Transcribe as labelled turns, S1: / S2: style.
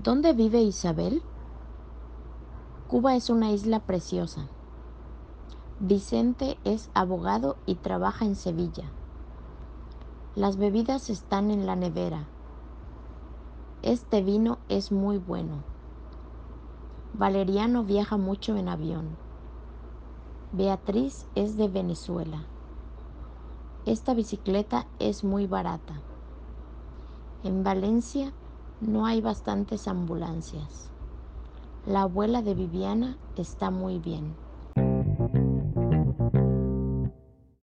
S1: ¿Dónde vive Isabel? Cuba es una isla preciosa. Vicente es abogado y trabaja en Sevilla. Las bebidas están en la nevera. Este vino es muy bueno. Valeriano viaja mucho en avión. Beatriz es de Venezuela. Esta bicicleta es muy barata. En Valencia no hay bastantes ambulancias. La abuela de Viviana está muy bien.